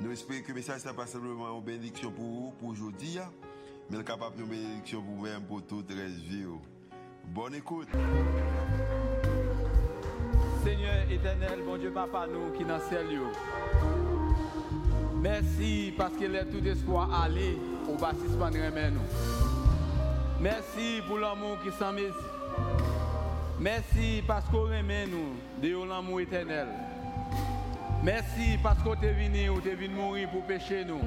Nous espérons que le message n'est pas simplement une bénédiction pour vous, pour aujourd'hui, mais capable de bénédiction pour vous-même, pour toute la vie. Bonne écoute. Seigneur éternel, bon Dieu, papa, nous qui dans ciel. Merci parce qu'il est tout espoir aller au de nous. Merci pour l'amour qui s'en. Merci parce qu'on remet nous de l'amour éternel. Merci parce que tu es venu ou tu es venu mourir pour pécher nous.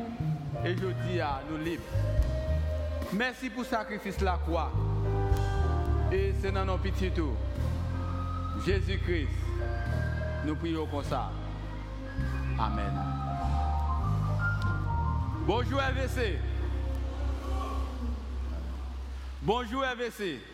Et je dis à nous libres. Merci pour le sacrifice de la croix. Et c'est dans nos petits tours. Jésus-Christ, nous prions comme ça. Amen. Bonjour RVC. Bonjour RVC.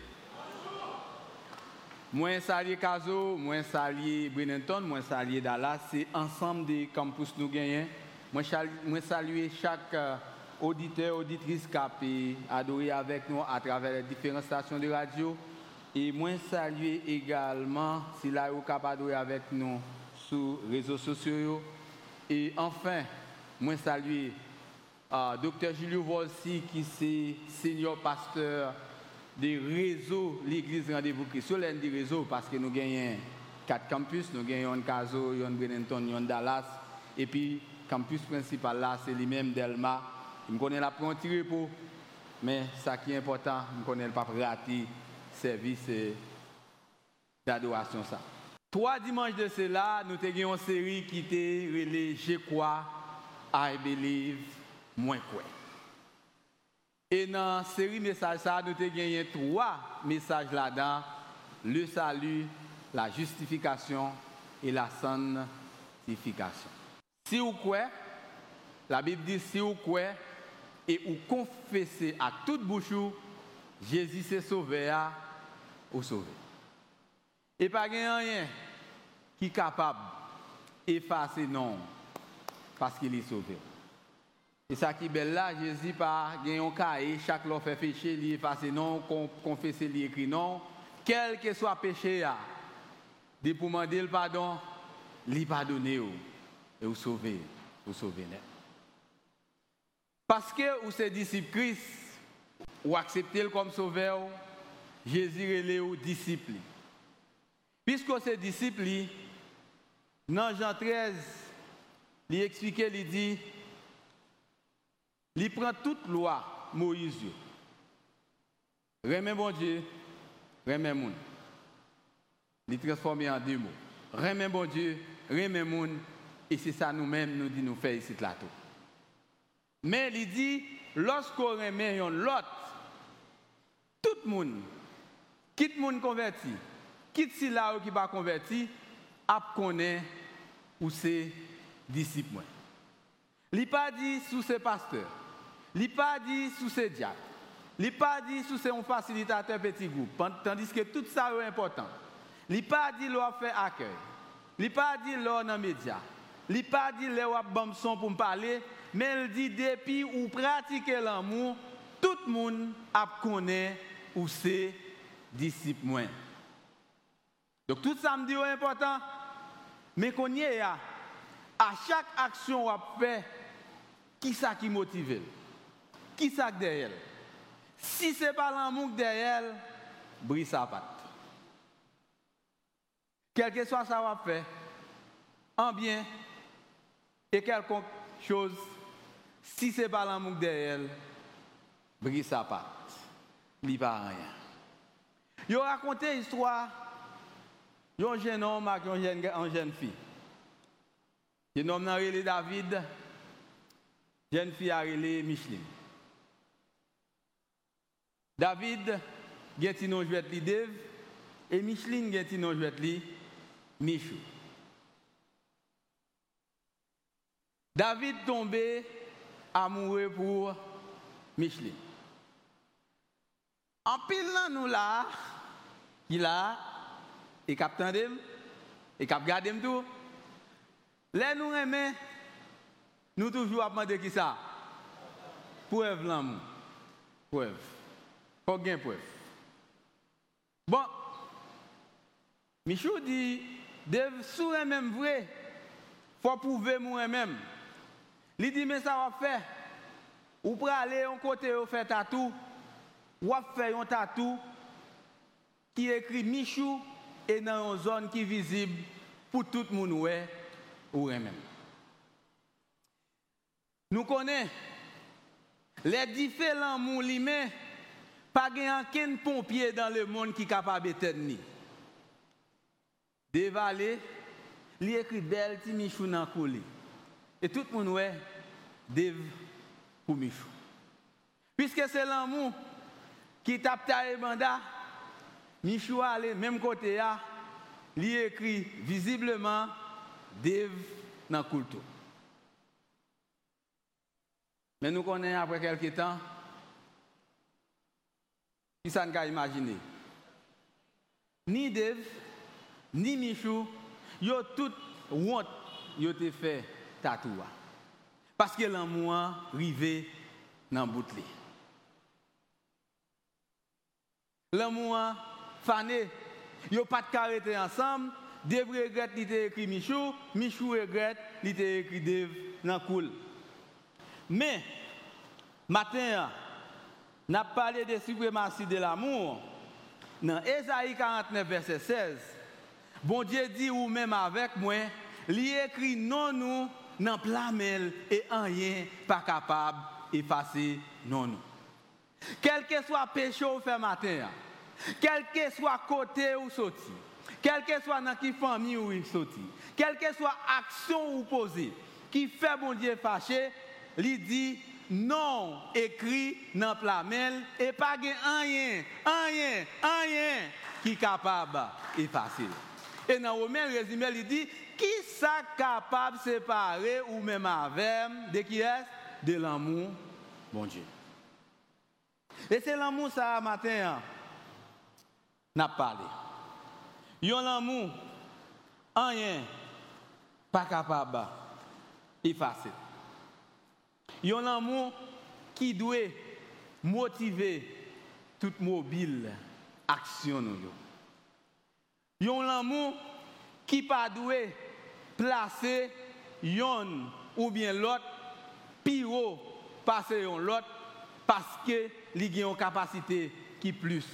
Moi, salue Caso, moi, salue Brenenton, moi, salue Dallas. C'est ensemble des campus nous gagnons. Moi, je salue chaque euh, auditeur, auditrice qui a adoré avec nous à travers les différentes stations de radio. Et moi, salue également si là vous capable avec nous sur les réseaux sociaux. Et enfin, moi, salue euh, Dr. Julio Volsi, qui est senior pasteur des réseaux, l'église rendez-vous Christ. Sur des réseaux, parce que nous gagnons quatre campus, nous gagnons un Caso, un Brenenton, un Dallas, et puis campus principal là, c'est lui-même Delma. Je connais la prendre pour, mais ce qui est important, je connais pas rater service d'adoration ça. Trois dimanches de cela, nous avons une série qui était relée Je crois, I believe, moins quoi. Et dans la série message, ça, nous avons gagné trois messages là-dedans. Le salut, la justification et la sanctification. Si vous croyez, la Bible dit si vous croyez et vous confessez à toute bouche, Jésus s'est sauvé, ou sauvé. Et pas rien qui est capable d'effacer non parce qu'il est sauvé. Et ça qui est belle là, Jésus pas gagné un cahier, chaque lot fait péché, il efface non, confesser, il écrit non, quel que soit péché, de pour demander le pardon, lui pardonner et vous sauver, vous Parce que vous êtes disciple Christ, ou acceptez-le comme sauveur, Jésus est les disciple. Puisque c'est disciple, dans Jean 13, il explique, il dit, il prend toute loi, Moïse. Remets bon Dieu, remets moun. Il transforme en deux mots. Remets bon Dieu, remets moun. Et c'est ça nous-mêmes nous dit nous faire ici là tout. Mais il dit, lorsqu'on remet l'autre, tout le monde, quitte le monde converti, quitte si là qui pas converti, a connaît ou c'est disciple. Il n'a pas dit sous ses pasteurs. Il n'a pas dit sous ses diacres. Il n'a pas dit sous ses facilitateur petit groupe. Tandis que tout ça est important. Il n'a pas dit leur faire accueil. Il n'a pas dit leur dans les médias. Il n'a pas dit bon son pour me parler. Mais il dit depuis ou pratiquer l'amour, tout le monde a connaît ou c'est disciple Donc tout ça me dit est important. Mais qu'on y est à chaque action qu'on fait, qui ça qui motive qui ça derrière Si ce n'est pas l'amour derrière, brise sa patte. Quel que soit ça va faire, en bien et quelque chose, si ce n'est pas l'amour derrière, brise sa patte. Il pas rien. Il a raconté l'histoire d'un jeune homme avec une jeune, une jeune fille. Le homme a David, jeune fille a Micheline. David, gen ti non jwet li Dev, et Micheline gen ti non jwet li Michou. David tombé amoureux pour Micheline. En pile nous là, il a, et captain et cap garder tout. Les nous aimons, nous toujours à demander qui ça? Preuve l'amour. Preuve. Aucun preuve. Bon, Michou dit, de sous même vrai, faut prouver moi-même. Il dit, mais ça va faire. Ou pour aller en côté, ou faire tatou, ou faire un tatou qui écrit Michou et dans une zone qui est visible pour tout le monde ou même. Nous connaissons les différents moulimés, pas aucun pompier dans le monde qui est capable de Dévaler, il écrit belle ti Michou dans coulé. Et tout le monde ouais dev pour Michou. Puisque c'est l'amour qui tape ta banda, Michou allé même côté là, il écrit visiblement dev dans. Mais nous connaissons après quelques temps, qui ça n'a imaginer? Ni Dev, ni Michou, yo tout honte, yo te fait tatouage. Parce que l'amour arrivé dans le bout L'amour fané, yo pas de caractère ensemble, Dev regrette te écrit Michou, Michou regrette te écrit Dev dans cool. Mais, matin, n'a parlé de suprématie de l'amour. Dans Ésaïe 49, verset 16, bon Dieu dit ou même avec moi, il écrit non nous dans plamel et rien pas capable d'effacer non nous. Quel que soit péché ou fait matin, quel que soit côté ou sorti, quel que soit dans famille ou sorti, quelle que soit action ou posée, qui fait bon Dieu fâché, il dit non écrit dans plamel et pas rien, rien, rien qui est capable d'effacer. Et dans le même résumé, il dit qui ça capable de séparer ou même avec de qui est De l'amour, bon Dieu. Et c'est l'amour ça matin, n'a parlé. Yon l'amour, rien, pas capable y a un amour qui doit motiver toute mobile action. Il un amour qui pas doit placer yon ou bien l'autre pire passer l'autre parce que il a une capacité qui plus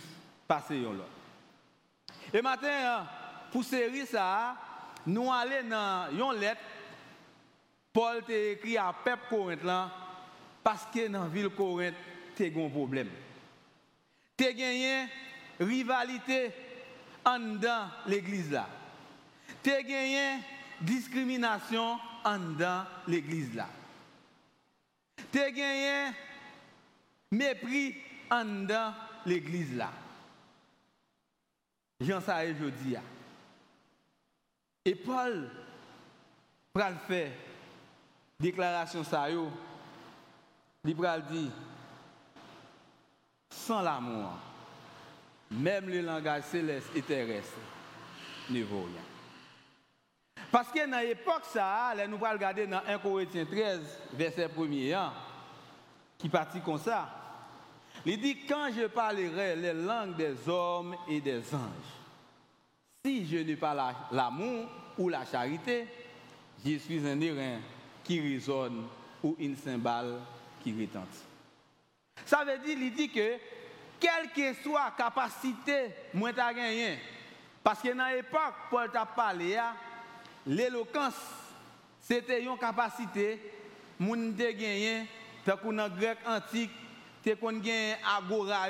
passer l'autre. Et matin hein, pour série ça, nous allons dans une lettre Paul t'a écrit à peuple Corinthe là parce que dans la ville Corinthe, tu as un problème. Tu as gagné rivalité en dans l'église là. Tu as gagné discrimination en dans l'église là. Tu as gagné mépris en dans l'église là. J'en sais aujourd'hui. Et Paul, le faire, déclaration ça Libral dit sans l'amour, même le langage céleste et terrestre ne vaut rien. Parce que dans l'époque ça, nous allons regarder dans 1 Corinthiens 13, verset 1er, hein, qui partit comme ça. Il dit quand je parlerai les langues des hommes et des anges, si je n'ai pas l'amour ou la charité, je suis un errant qui résonne ou une cymbale qui retentit. Ça veut dire, il dit que, quelle que soit la capacité, moi t'as gagné. Parce que dans l'époque, Paul t'a parlé, l'éloquence, c'était une capacité, moun te gagné, tant qu'on dans grec antique, t'es qu'on gagne agora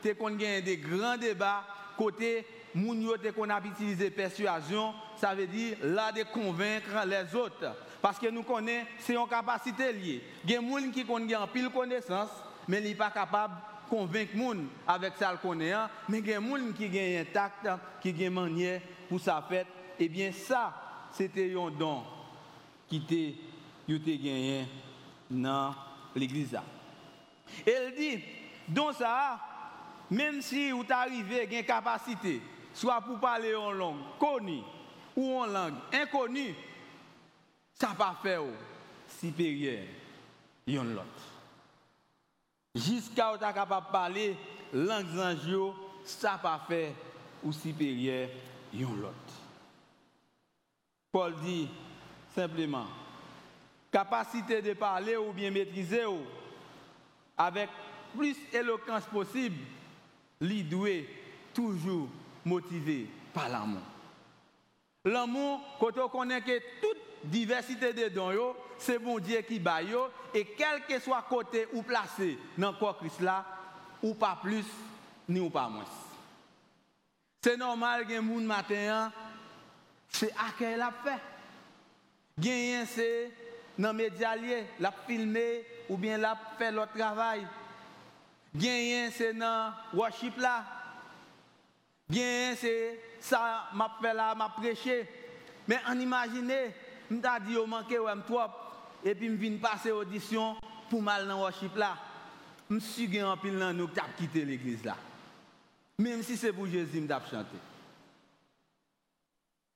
t'es qu'on gagne des grands débats, côté moun te qu'on a utilisé persuasion, ça veut dire là de convaincre les autres. Parce que nous connaissons, c'est une capacité liée. Il y a des gens qui ont en pile connaissance, mais ils ne sont pas capables de convaincre les gens avec ça qu'ils connaissent. Hein. Mais il y a des gens qui ont un tact, qui ont une manière pour ça fait. Eh bien, ça, c'était un don qui était gagné dans l'église. Elle dit, donc ça, même si vous arrivez à une capacité, soit pour parler en langue connue ou en langue inconnue, ça pas faire supérieur yon l'autre. Jusqu'à vous capable de parler langue ange, ça pas fait ou supérieur yon l'autre. Paul dit simplement, capacité de parler ou bien maîtriser avec plus éloquence possible, li toujours motivé par l'amour. L'amour, quand on connaît que toute diversité de dons, c'est bon Dieu qui baille, et quel que soit côté ou placé dans le corps Christ là, ou pas plus, ni ou pas moins. C'est normal que les gens matin, c'est à quel a fait. C'est dans les médias, l'a filmé ou bien l'a fait l'autre travail. Gagner, c'est dans worship là. Gagner, c'est ça, m'a fait là, m'a prêché. Mais en imagine, m'a dit, au manque, ouais, trop. Et puis, viens passer audition pour mal dans worship là. Suis en pile dans nous qui quitté l'église là. Même si c'est pour Jésus, je chanter.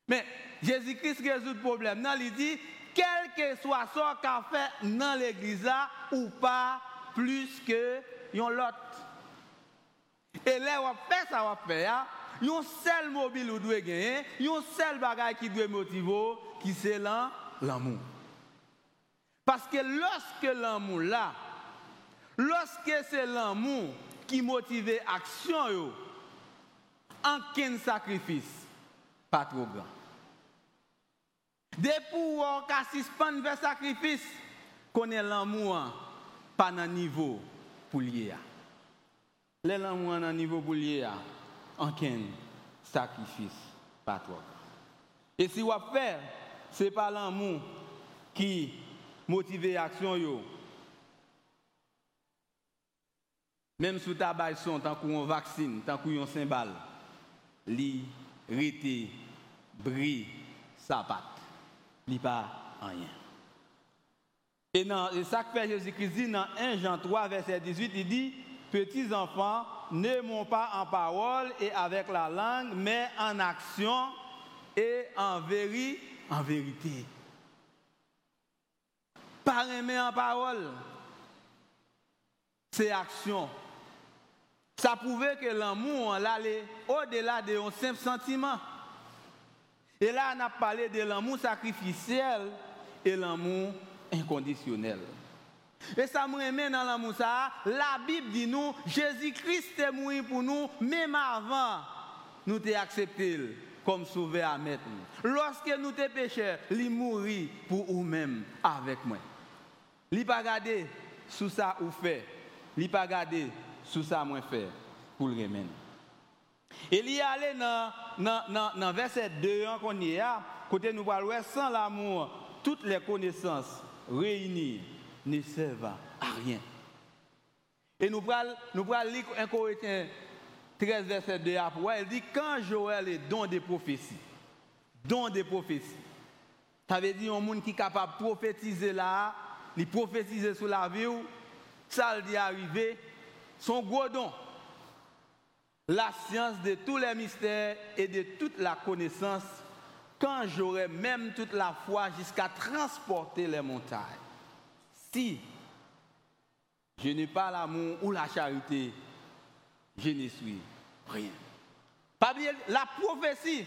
Mais Jésus-Christ résout le problème. Non, il dit, quel que soit ce qu'a fait dans l'église ou pas, plus que l'autre. Et là, on fait ça, on fait ça. Il y a un seul mobile qui doit gagner, il y a un seul bagage qui doit motiver, qui c'est l'amour. Parce que lorsque l'amour là, lorsque c'est l'amour qui motive l'action, aucun sacrifice, pas trop grand. Des pouvoirs qui suspendent vers sacrifice, connaît l'amour pas dans niveau pour lier. L'amour dans niveau pour lier, aucun sacrifice, pas trop grand. Et si vous faire, ce n'est pas l'amour qui motive l'action. Même si vous avez tant qu'on vaccine, tant qu'on symbole, li, rete, bri, sapat. Li pas rien. Et, dans, que fait Jésus-Christ dans 1 Jean 3, verset 18, il dit, petits enfants, ne m'ont pas en parole et avec la langue, mais en action et en, véri, en vérité. Pas aimer en parole, c'est action. Ça prouvait que l'amour, allait au-delà de un simple sentiment. Et là, on a parlé de l'amour sacrificiel et l'amour inconditionnel. Et ça me remet dans l'amour ça. La Bible dit nous, Jésus-Christ est mort pour nous, même avant, nous t'ai accepté comme sauveur à. Lorsque nous t'es pécheurs, il mourit pour nous-mêmes avec moi. Il pas sous ça ou fait. Il pas garder sous ça moins faire pour le remettre. Et il y allé dans, dans, dans, verset 2 qu'on y a, côté nous parlons, sans l'amour, toutes les connaissances réunies ne servent à rien. Et nous parlons nous lire 1 Corinthiens 13, verset 2 après, elle dit quand Joël est don des prophéties, don des prophéties, ça veut dire un monde qui est capable de prophétiser là, de prophétiser sur la vie, ça le dit arriver, son gros don. La science de tous les mystères et de toute la connaissance, quand j'aurai même toute la foi jusqu'à transporter les montagnes. Si je n'ai pas l'amour ou la charité, je ne suis rien. La prophétie,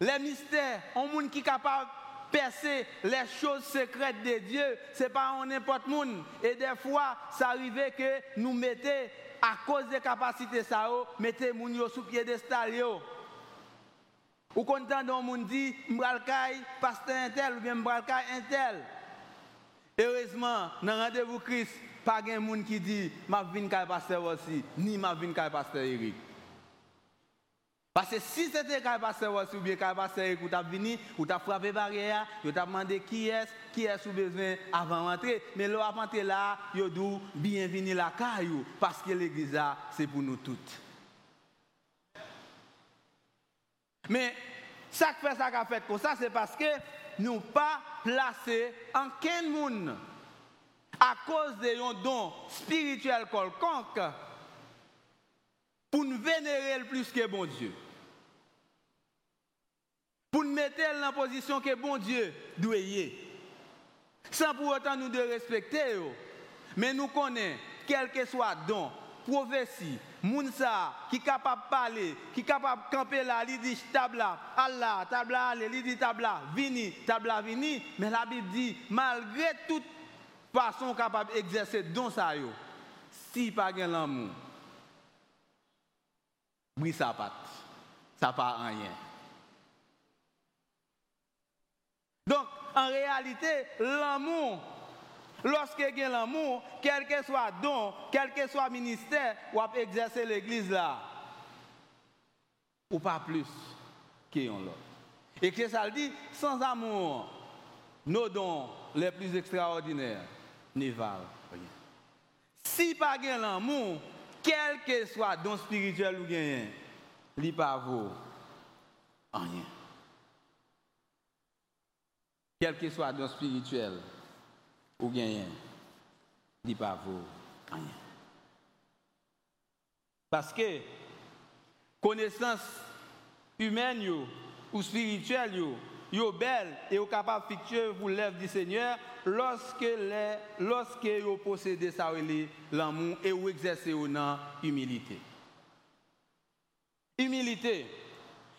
les mystères, un monde qui est capable de percer les choses secrètes de Dieu, ce n'est pas n'importe monde. Et des fois, ça arrivait que nous mettions, à cause des capacités, ça, mettez yo sous piédestal yo. Ou content d'un monde dit, m'bralkay pasteur intel ou bien m'bralkay intel. Heureusement, dans rendez-vous Christ, pas de monde qui dit, ma vin kay pasteur aussi, ni ma vin kay pasteur Eric. Parce que si c'était kay pasteur aussi ou bien kay pasteur Eric, ou t'as venu, ou t'as frappé barrière, ou t'as demandé qui est, qui est sous besoin avant d'entrer. Mais là, avant d'entrer là, yo dit bienvenue la caillou, parce que l'église c'est pour nous toutes. Mais ça qui fait ça qu'a fait comme ça, c'est parce que nous pas placé en quel monde? À cause de un don spirituel quelconque pour nous vénérer plus que bon Dieu. Pour nous mettre dans la position que bon Dieu doit y Sans pour autant nous de respecter, mais nous connaissons, quel que soit don, prophétie, Mounsa qui est capable de parler, qui est capable de camper là, il dit tabla, Allah, tabla, il dit tabla, vini, tabla, vini. Mais la Bible dit, malgré toute façon capable d'exercer don ça, yo, si pas l'amour, oui, ça pas, ça pas rien. Donc, en réalité, l'amour, lorsque a l'amour, quel que soit don, quel que soit ministère, ou à exercer l'église là, ou pas plus qu'un l'autre. Et que ça le dit, sans amour, nos dons les plus extraordinaires ne valent rien. Si pas l'amour, quel que soit don spirituel ou gain, il pas vaut rien. Quel que soit don spirituel ou gain, il pas vaut rien. Parce que connaissance humaine ou spirituelle yo, belle et yo capable de pour l'œuvre du Seigneur lorsque les lorsque yo possédez l'amour et ou exercer dans humilité. Humilité.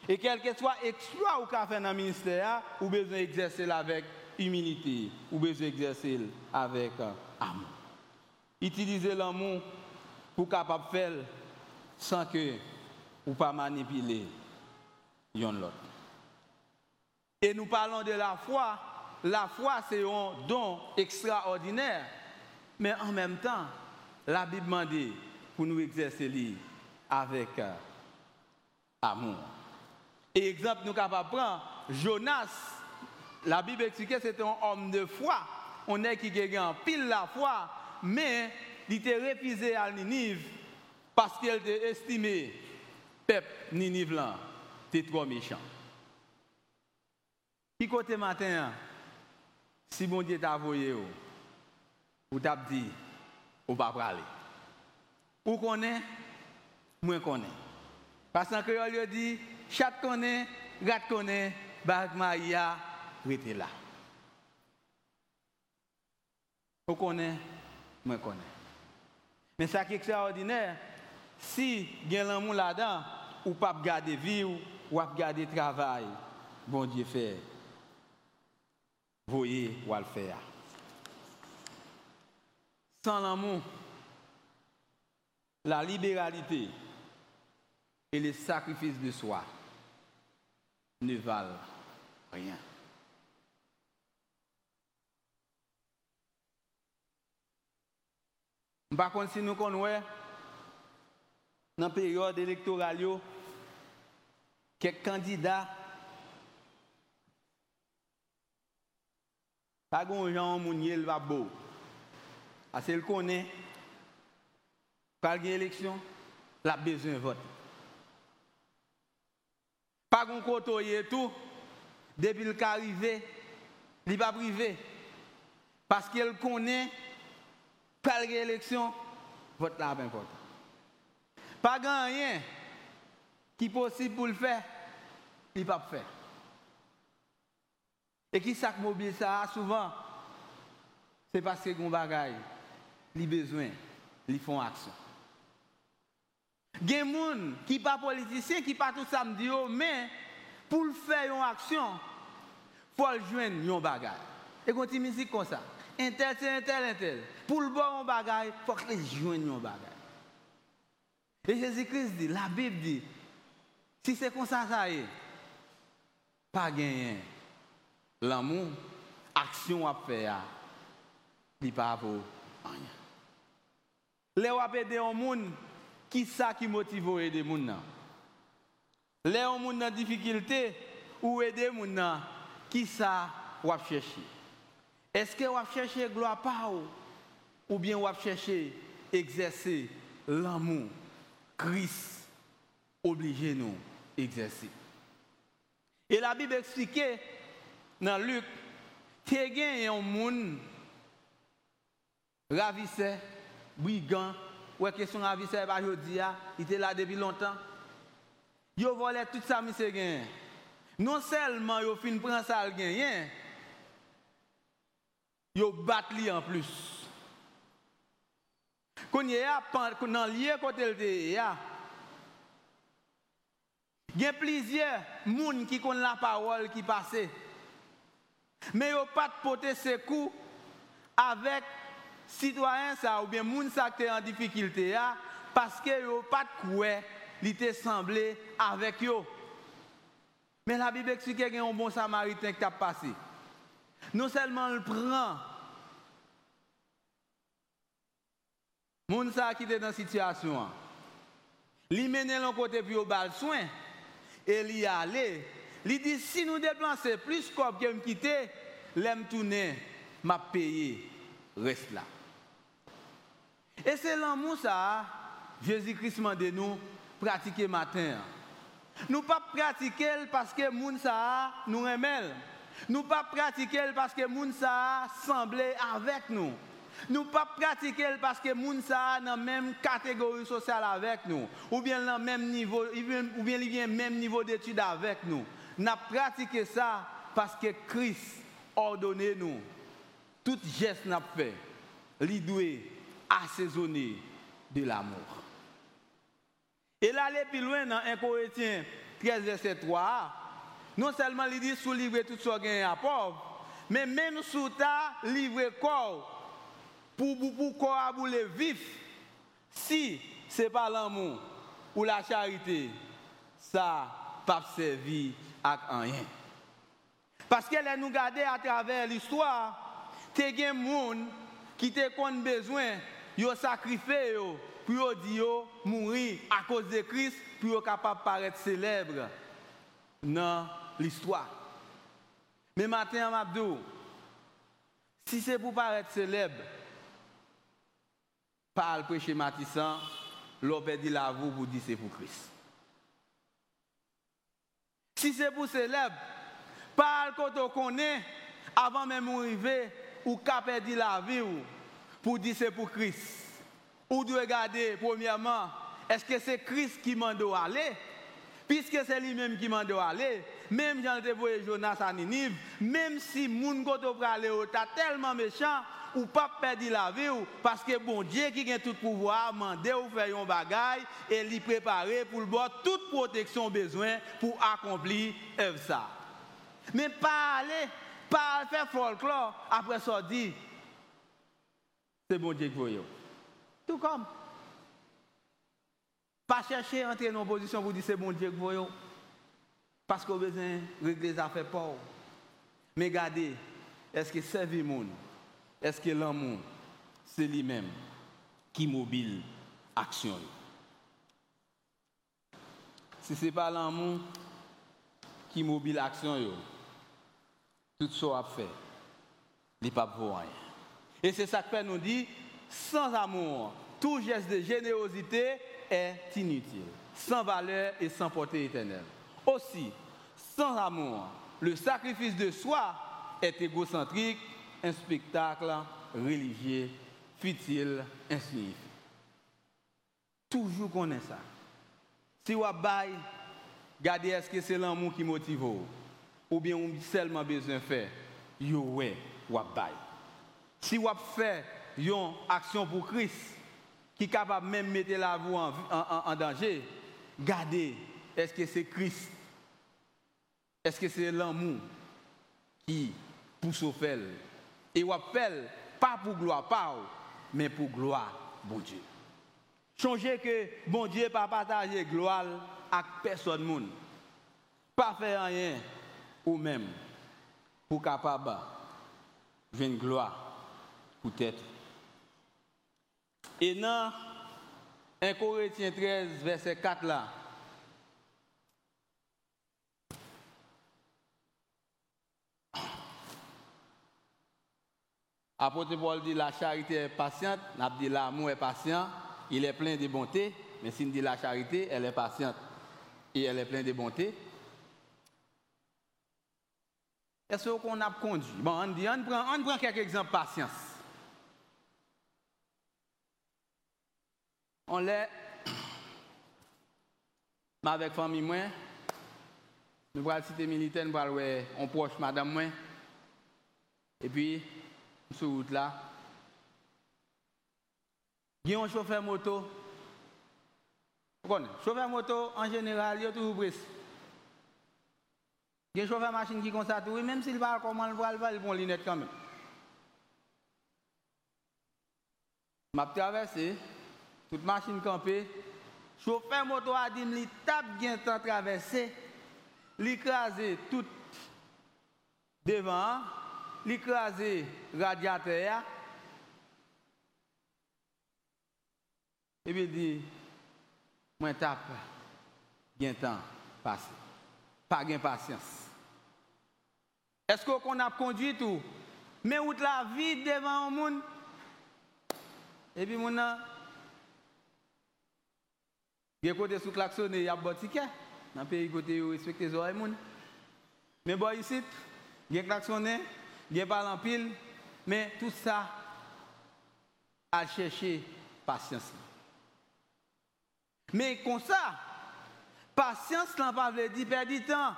Et quel que soit exploit ou qu'a fait dans le ministère, ou besoin d'exercer avec humilité, ou besoin d'exercer avec euh, amour. Utiliser l'amour pour capable faire sans que ou pas manipuler l'autre. Et nous parlons de la foi. La foi, c'est un don extraordinaire. Mais en même temps, la Bible demande pour nous exercer avec euh, amour. Et exemple, nous capables prendre Jonas. La Bible explique que c'était un homme de foi. On est qui a pile la foi, mais il était refusé à Ninive parce qu'il était estimé, peuple Ninive là, était trop méchant. Qui côté matin, si mon Dieu t'a envoyé, ou t'a dit, ou pas aller. Ou connaît, moins connaît. Parce que créole dit, chat connaît, gat connaît, bag maïa, rete là. Ou connaît, moins connaît. Mais ça qui est extraordinaire, si a l'amour là-dedans, ou pas garder vie, ou pas garder travail, bon Dieu fait voye wal fè ya. San l'amou, la liberalité et le sacrifice de soi ne valent rien. Par contre, si nous connaissons, dans la période électorale, quelques candidats Pas grand gens mounier va beau. Parce qu'il connaît, quand il y a élection, il a besoin de vote. Pas grand côté tout, depuis qu'il est arrivé, il n'est pas privé. Parce qu'il connaît, quand il y a élection, vote là important. Pas grand rien qui est possible pour le faire, il ne pas faire. Et qui ça mobilise ça? Souvent C'est parce que les bagaille, les besoins, ils font action. Des gens qui pas politiciens, qui pas tout samedi, mais pour faire une action, faut joindre une bagaille. Et quand tu musique comme ça, un tel, un tel, un tel. Pour le bon bagaille, il faut que les joignent une bagaille. Et Jésus-Christ dit, la Bible dit, si c'est comme ça, ça y est, pas gagner l'amour, action à faire, il pas pour rien. Les aider un monde qui ça qui motive aider moun nan. Les un monde en difficulté ou aider moun nan, qui ça wap chercher? Est-ce que wap chercher gloire pas ou bien wap chercher exercer l'amour? Christ obligé nous exercer. Et la Bible explique dans Luc, tu as un monde ravisseur, brigand, ouais, question ravisseur, pas aujourd'hui, il était là depuis longtemps. Yo volé tout ça, monsieur gain. Non seulement yo fin prend ça le gain, yo bat li en plus. Quand y a dans lieu côté ya. A plusieurs moun qui connaissent la parole qui passe. Mais yo pas porter ses coups avec citoyens ça ou bien moun ça qui en difficulté parce que yo pas de il était semblé avec eux. Mais la Bible explique qu'il y a un bon samaritain qui a passé. Non seulement il prend moun ça qui était dans situation, il mène l'un côté puis au bal soin et il y allé. Il dit si nous déplaçons plus comme que me quitter, l'aime tourner, m'a payé, reste là. Et c'est l'amour ça, Jésus-Christ m'a dit nous pratiquer matin. Nous pas pratiquer parce que moun ça nous aimons. Nous pas pratiquer parce que moun ça semblait avec nous. Nous pas pratiquer parce que moun ça dans même catégorie sociale avec nous ou bien dans même niveau ou bien il vient même niveau d'études avec nous. Nous pratiqué ça parce que Christ ordonné nous tout geste n'a fait, lui doit assaisonner de l'amour. Et là, aller plus loin dans 1 Corinthiens 13, verset 3, non seulement il dit sous livrer tout ce qui à pauvre, mais même sous ta livrer corps pour pour corps pour vif, si ce n'est pas l'amour ou la charité, ça pas servir à rien. Parce qu'elle nous garder à travers l'histoire, as des gens qui te besoin, ils ont sacrifié pour dire mourir à cause de Christ, pour être capable de paraître célèbre dans l'histoire. Mais maintenant, Mabdou, si c'est pour paraître célèbre, parle prêcher Matissan, l'opé dit la vous pour dire c'est pour Christ. Si c'est pour célèbre, parle quand on connaît, avant même d'arriver, ou qu'a perdu la vie, pour dire c'est pour Christ. Ou de regarder, premièrement, est-ce que c'est Christ qui m'a aller? Puisque c'est lui-même qui m'a aller, même Jean voyé Jonas à Ninive, même si moun koto aller ta tellement méchant, ou pas perdu la vie, parce que bon Dieu qui a tout pouvoir, mandé ou faire un bagage et lui préparer pour le boire toute protection besoin pour accomplir ça. Mais pas aller, pas faire folklore, après ça dit, c'est bon Dieu qui voyait. Tout comme. Pas chercher à entrer dans une position pour dire c'est bon Dieu que vous Parce qu'on besoin de régler les affaires pauvres. Mais regardez, est-ce que servir le monde, est-ce que l'amour, c'est lui-même qui mobile l'action Si ce n'est pas l'amour qui mobile l'action, tout ce qu'on a fait, n'est pas pour rien. Et c'est ça que nous dit, sans amour, tout geste de générosité est inutile, sans valeur et sans portée éternelle. Aussi, sans amour, le sacrifice de soi est égocentrique, un spectacle religieux, futile, insignifiant. Toujours est ça. Si vous avez regardez est-ce que c'est l'amour qui motive ou bien on seulement besoin de faire, vous ouais, ou Si vous fait une action pour Christ, qui est capable même de mettre la vie en, danger, gardez, est-ce que c'est Christ Est-ce que c'est l'amour qui pousse au fait Et on appelle pas pour gloire, pas, mais pour gloire, bon Dieu. Changez que bon Dieu pas partager gloire avec personne monde. Pas faire rien ou même pour capable une gloire peut-être et dans 1 Corinthiens 13, verset 4 là, Apôtre Paul dit la charité est patiente, n'a dit l'amour est patient, il est plein de bonté, mais s'il dit la charité, elle est patiente et elle est pleine de bonté. Est-ce qu'on a conduit? Bon, on, dit, on, prend, on prend quelques exemples de patience. On l'est. Avec famille, moi, nous allons cité militaire, nous allons on proche madame, moi. Et puis, sur route là, il y a un chauffeur moto. Vous chauffeur moto, en général, il y a toujours presse. Il y a un chauffeur machine qui constate, oui, même s'il va comment le voir, il va le bon quand même. m'a traversé, toute machine campée, chauffeur moto a dit, il tape bien temps traversé, l'écraser tout devant, l'écraser radiateur, et puis dit, moi tape, bien temps passé, pas gain patience. Est-ce qu'on a conduit tout? Mais où la vie devant le monde? Et puis, mon a, a côté sous klaxonné, il y a un ticket. Dans le pays, côté, il respecte les oreilles. Mais bon, ici, a klaxonné, il y a pas en pile. Mais tout ça, à chercher patience. Mais comme ça, patience, n'a pas dire perdre du temps.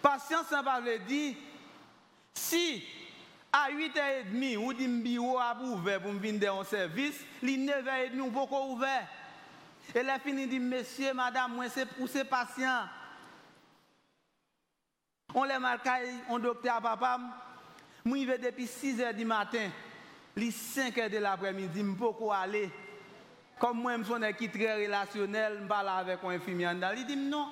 Patience, n'a pas dire si à 8h30, ou dit bureau a ouvert pour me venir en service, les 9h30 ou beaucoup ouvert. Et là fini dit monsieur, madame, c'est pour ces patients. On le malkay, on dokte a papam, mwen ve depi 6 er di matin, li 5 er de l'apremidi, mwen poko ale, kom mwen msone ki tre relasyonel, mba la avek ou infimian da, li di mnon,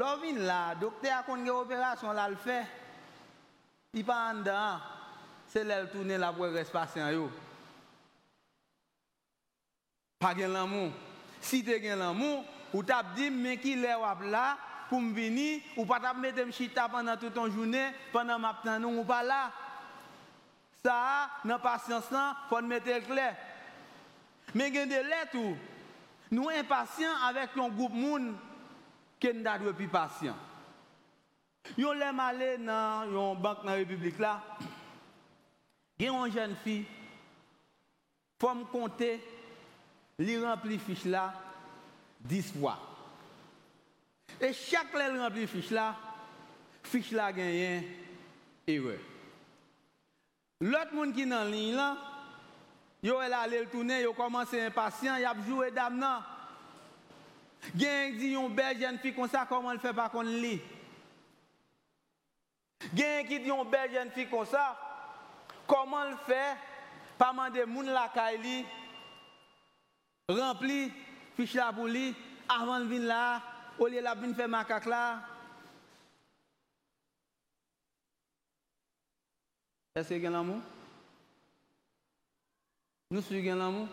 lò vin la, dokte a kon ge operasyon la l fe, li pa an da an, se lè l toune la pou respasyon yo. Pa gen l'amou, si te gen l'amou, ou tap di men ki lè wap la, pour me venir ou pas t'a mettre chita pendant toute ton journée pendant ma temps ou pas là. Ça dans patience là, faut mettre clair. Mais gen de lettres nous impatients avec un groupe monde qui nous doit plus patient. Yon l'aime aller dans une banque dans la République là. Il y a une jeune fille, il faut me compter, lui remplit fiche là 10 fois. Et chaque qu'il remplit fiche là, fiche là gagne erreur. L'autre monde qui dans ligne là, il a allé le tourner, a commencé impatient, il a joué dame là. Gen dit une belle jeune fille comme ça, comment elle fait pas qu'on lit? Gen qui dit une belle jeune fille comme ça, Comment le faire Pas demander moun la kaili, rempli fiche la pour lui, avant de venir là, au lieu de venir faire macaque là. Est-ce que vous l'amour Nous sommes l'amour.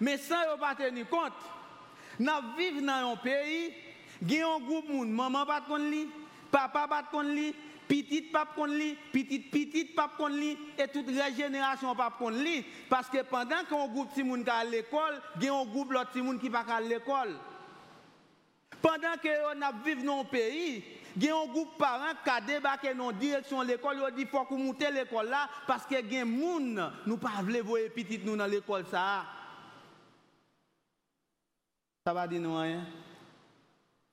Mais sans pas tenir compte, nous vivons dans un pays, il y a un groupe de monde, maman pas de lui, papa pas de lui, petit pape qu'on lit, petit petit pape qu'on lit, et toute la génération pape qu'on lit. Parce que pendant qu'on groupe de qui à l'école, il y a un groupe de gens qui pas à l'école. Pendant que on a vécu dans un pays, il y a un groupe de parents qui a débarqué dans la direction de l'école, ils ont dit qu'il faut qu'on monte l'école là, parce que y a des gens nous pas voulu voir petit nous dans l'école ça. Ça va dire nous rien.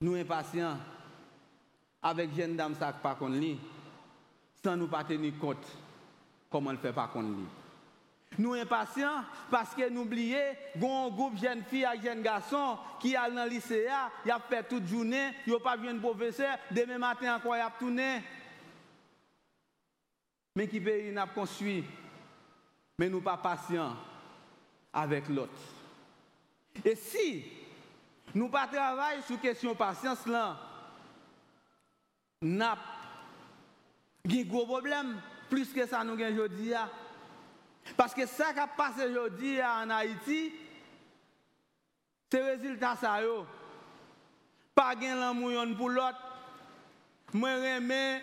Nous impatients avec jeune dame ça pas qu'on lit sans nous pas tenir compte comment elle fait pas qu'on lit nous impatients parce que nous oublions un groupe de jeunes filles et jeunes garçons qui allent dans le lycée, ils ont fait toute journée, ils n'ont pas vu un professeur, demain matin encore ils ont tourné. Mais qui pays n'a construit, mais nous pas patients avec l'autre. Et si nous pas travaillons sur la question de patience là, n'a un gros problème plus que ça nous avons aujourd'hui. Parce que ça qui a passé aujourd'hui en Haïti, c'est le résultat ça. Pas gain l'amour pour l'autre. Moi remets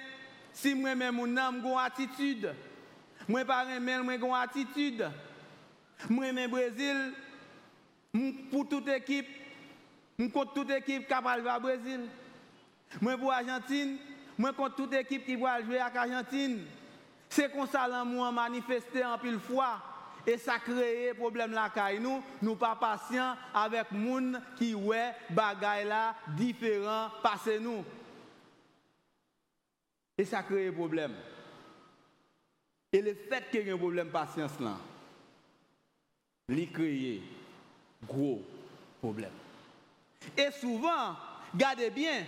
si moi même mon âme une attitude. Moi pas remets moi une attitude. Moi même Brésil pour toute équipe, je compte toute équipe capable de Brésil. Moi pour Argentine, moi contre toute équipe qui va jouer avec Argentine. C'est comme ça l'amour manifesté en pile fois. Et ça crée problème là nous, nous pas patients avec gens qui ouais bagaille là différent passé nous. Et ça crée problème. Et le fait qu'il y ait un problème patience là, il crée gros problème. Et souvent, gardez bien,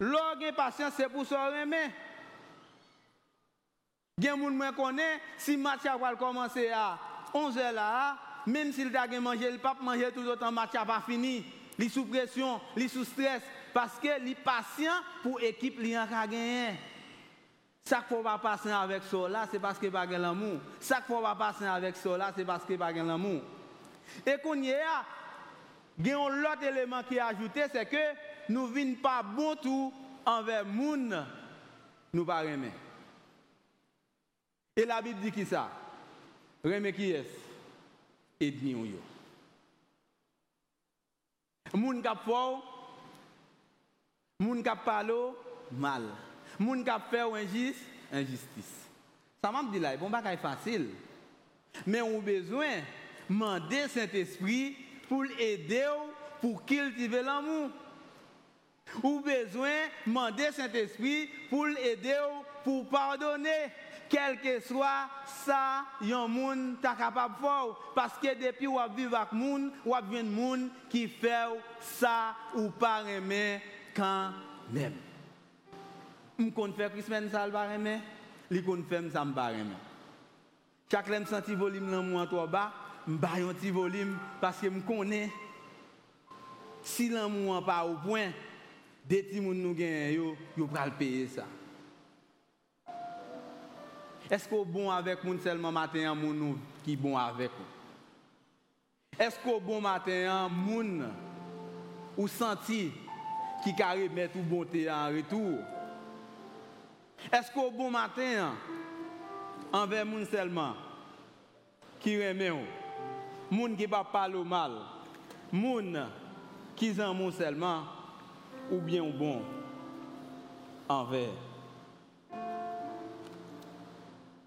l'orgue patience c'est pour se remettre. Si match va commencer à 11h là, même s'il a mangé le pape manger tout autant match pas fini. Il sous pression, il sous stress parce que il patient pour équipe li en gagner. Ça qu'il faut pas passer avec ça c'est parce que pas l'amour. Ça qu'il faut pas passer avec ça c'est parce que pas l'amour. Et qu'on y a, il y a élément qui est ajouté, c'est que nous ne venons pas bon tout envers moun, nous pas aimer. Et la Bible dit qui ça? Remé qui est? Ennemi ou yo. Moun kap moun kap palo, mal. Moun kap fait injustice, injustice. Ça m'a dit là, bon bagay facile. Mais on besoin demander Saint-Esprit pour aider pour cultiver l'amour. Ou besoin demander Saint-Esprit pour aider pour pardonner kelke swa sa yon moun ta kapap fòw, paske depi wap viv ak moun, wap ven moun ki fèw sa ou pa remè kan mèm. M kon fè krismen sa l ba remè, li kon fèm sa m ba remè. Chak lèm san ti volim nan mou an to ba, m bayon ti volim paske m konè. Si lan mou an pa ou pwen, deti moun nou gen yo, yo pral peye sa. Est-ce qu'on est bon avec nous seulement matin, moun qui bon avec vous? Est-ce qu'on bon matin, moun ou senti qui carré mettre tout bonté en retour? Est-ce est bon matin envers moun seulement qui remet moun qui pas parler mal, moun qui en moun seulement ou bien bon envers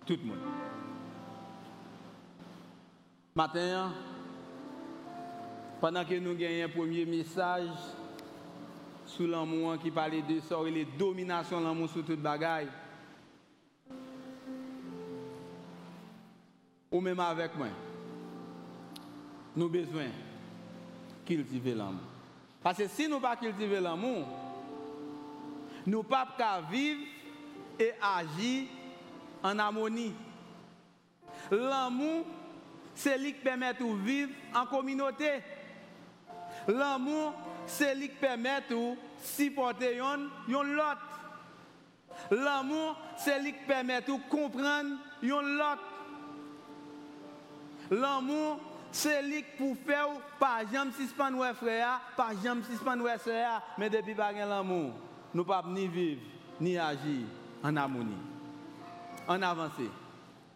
tout le monde. Matin, pendant que nous gagnons un premier message sur l'amour qui parlait de ça, et les dominations de l'amour sur toute bagaille, ou même avec moi, nous besoin cultiver l'amour. Parce que si nous ne pas cultiver l'amour, nous ne pouvons pas vivre et agir en harmonie. L'amour, c'est ce qui permet de vivre en communauté. L'amour, c'est ce qui permet de supporter l'autre. L'amour, c'est ce qui permet de comprendre l'autre. L'amour, c'est ce qui pour faire pas jamais suspendre nos frères, pas jamais suspendre nos sœurs, mais depuis pas l'amour, nous ne pouvons ni vivre ni agir en harmonie en avancé.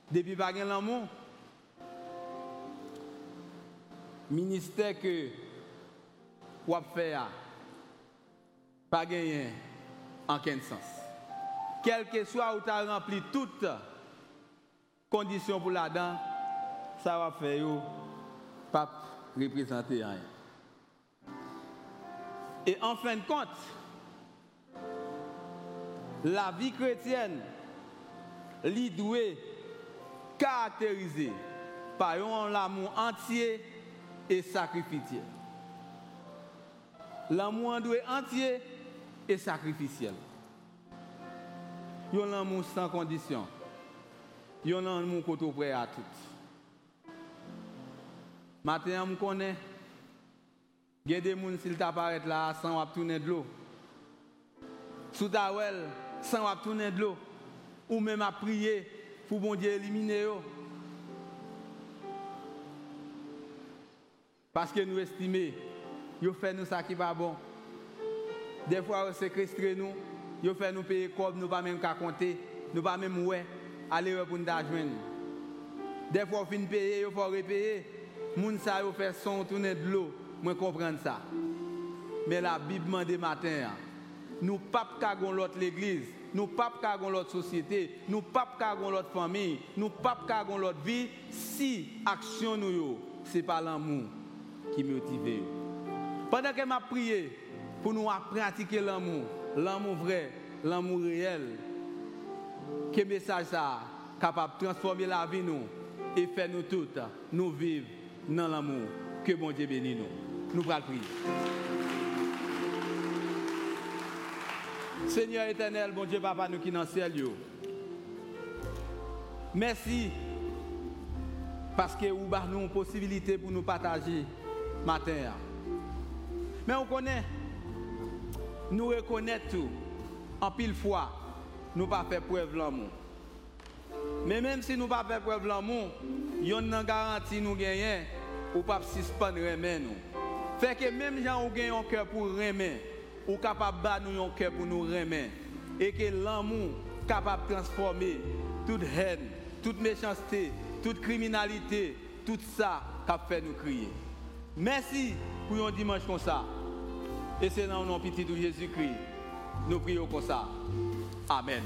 Depuis pas l'amour, ministère que vous fait pas gagné en quel sens. Quel que soit où tu as rempli toutes conditions pour la dent, ça va faire pas représenter rien. Et en fin de compte, la vie chrétienne li doué caractérisé par un amour entier et sacrificiel. L'amour entier et sacrificiel. Yon l'amour sans condition. Yon l'amour qu'on prêt à tout. Maintenant, je connais. Il y a des gens qui t'apparaissent là sans tourner de l'eau. Sous ta sans tourner de l'eau ou même à prier pour bon Dieu éliminer. Parce que nous estimons, nous fait nous ça qui va bon. Des fois, nous séquestrer nous, nous fait nous payer comme nous pas même qu'à compter, nous pas même ouais, aller pour nous joindre. Des fois, on finit payer, il faut repayer. Moun ça, yo fait son tourner de l'eau. Moi, comprendre ça. Mais la Bible demande matin, nous pas qu'à l'autre l'église nous pas cagon l'autre société, nous pas cagon l'autre famille, nous pas cagon l'autre vie si action nous c'est pas l'amour qui motive. Pendant que m'a prié pour nous pratiquer l'amour, l'amour vrai, l'amour réel, que message ça capable de transformer la vie nous et faire nous toutes nous vivre dans l'amour. Que bon Dieu bénisse nous. Nous allons prier. Seigneur éternel, bon Dieu, papa, nous qui dans le ciel, merci parce que vous avez une possibilité pour nous partager matin. Mais on connaît, nous reconnaissons tout. En pile fois, nous pas fait preuve l'amour. Mais même si nous pas fait preuve l'amour, y a une garantie nous gagnons ou pas suspendre nous. Fait que même gens ont gagné un cœur pour remet, ou capable de nous un cœur pour nous remet et que l'amour capable de transformer toute haine, toute méchanceté, toute criminalité, tout ça qui fait nous crier. Merci pour un dimanche comme ça. Et c'est dans le nom de Jésus-Christ. Nous prions comme ça. Amen.